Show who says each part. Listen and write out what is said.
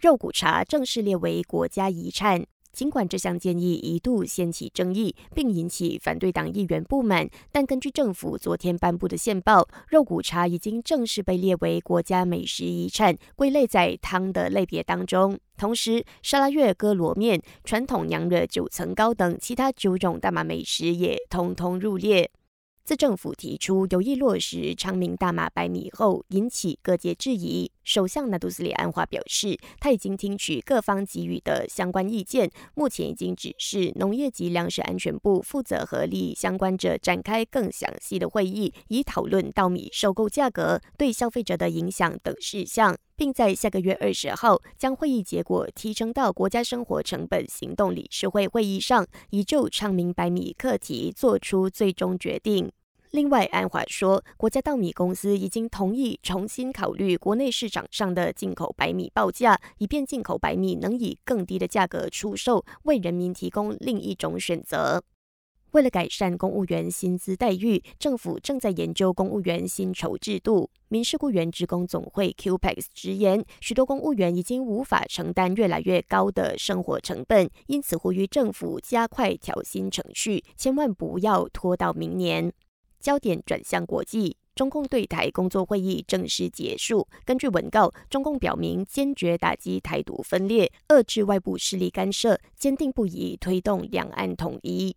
Speaker 1: 肉骨茶正式列为国家遗产。尽管这项建议一度掀起争议，并引起反对党议员不满，但根据政府昨天颁布的宪报，肉骨茶已经正式被列为国家美食遗产，归类在汤的类别当中。同时，沙拉月、哥罗面、传统娘惹九层糕等其他九种大马美食也通通入列。自政府提出有意落实昌明大马白米后，引起各界质疑。首相纳杜斯里安华表示，他已经听取各方给予的相关意见，目前已经指示农业及粮食安全部负责和利益相关者展开更详细的会议，以讨论稻米收购价格对消费者的影响等事项，并在下个月二十号将会议结果提升到国家生活成本行动理事会会议上，以就昌明白米课题做出最终决定。另外，安华说，国家稻米公司已经同意重新考虑国内市场上的进口白米报价，以便进口白米能以更低的价格出售，为人民提供另一种选择。为了改善公务员薪资待遇，政府正在研究公务员薪酬制度。民事雇员职工总会 QPEX 直言，许多公务员已经无法承担越来越高的生活成本，因此呼吁政府加快调薪程序，千万不要拖到明年。焦点转向国际，中共对台工作会议正式结束。根据文告，中共表明坚决打击台独分裂，遏制外部势力干涉，坚定不移推动两岸统一。